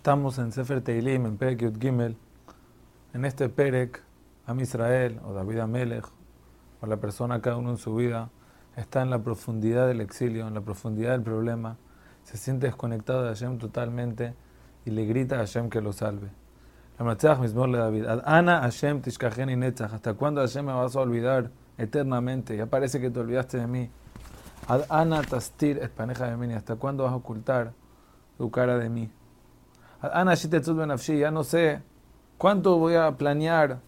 Estamos en Sefer Teilim, en Perek Yud Gimel. En este Perek, Am Israel, o David Amelech, o la persona, cada uno en su vida, está en la profundidad del exilio, en la profundidad del problema, se siente desconectado de Hashem totalmente y le grita a Hashem que lo salve. Mismo David, Ana Hashem tishkacheni netzach, ¿hasta cuándo Hashem me vas a olvidar eternamente? Ya parece que te olvidaste de mí. Ad Ana tastir espaneja de mí, ¿hasta cuándo vas a ocultar tu cara de mí? Ya no sé cuánto voy a planear.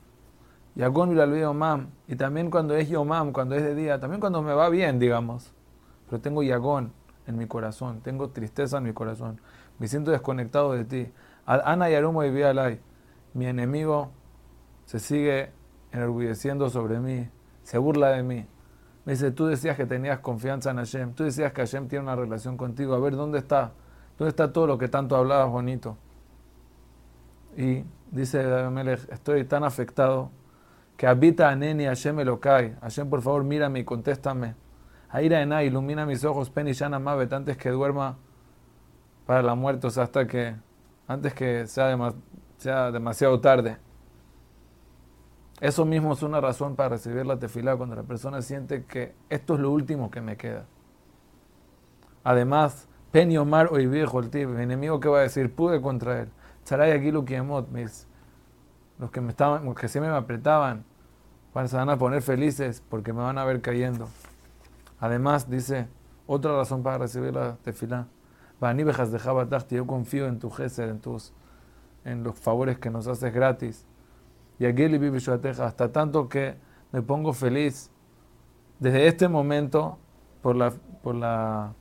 Yagón. Y también cuando es Yomam, cuando es de día, también cuando me va bien, digamos. Pero tengo Yagón en mi corazón, tengo tristeza en mi corazón. Me siento desconectado de ti. Ana Yarumo y Vialai. Mi enemigo se sigue enorgulleciendo sobre mí, se burla de mí. Me dice, tú decías que tenías confianza en Hashem, tú decías que Hashem tiene una relación contigo. A ver, ¿dónde está? ¿Dónde está todo lo que tanto hablabas bonito? Y dice David estoy tan afectado que habita a Neni Hashem Elokai. Hashem, por favor, mírame y contéstame. Aira Enai, ilumina mis ojos, Pen y Shana Mavet, antes que duerma para la muerte, o sea, hasta que, antes que sea, sea demasiado tarde. Eso mismo es una razón para recibir la tefilá cuando la persona siente que esto es lo último que me queda. Además, Pen y Omar hoy viejo el tío, mi enemigo que va a decir, pude contra él. Charay aquí los que me estaban, los que siempre me apretaban, se van a poner felices porque me van a ver cayendo. Además, dice, otra razón para recibir la tefilá. Yo confío en tu gesed, en tus, en los favores que nos haces gratis. Y aquí hasta tanto que me pongo feliz desde este momento por la, por la,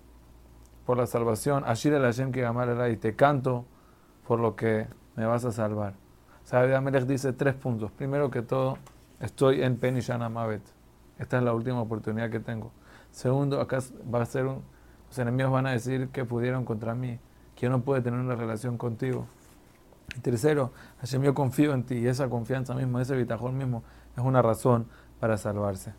por la salvación. Ashir el Hashem que y te canto por lo que me vas a salvar. Sabe Amelech dice tres puntos. Primero que todo, estoy en Penishana Mavet. Esta es la última oportunidad que tengo. Segundo, acá va a ser un, los enemigos van a decir que pudieron contra mí, que yo no puedo tener una relación contigo. Y tercero, Hashem, yo confío en ti y esa confianza misma, ese bitajón mismo, es una razón para salvarse.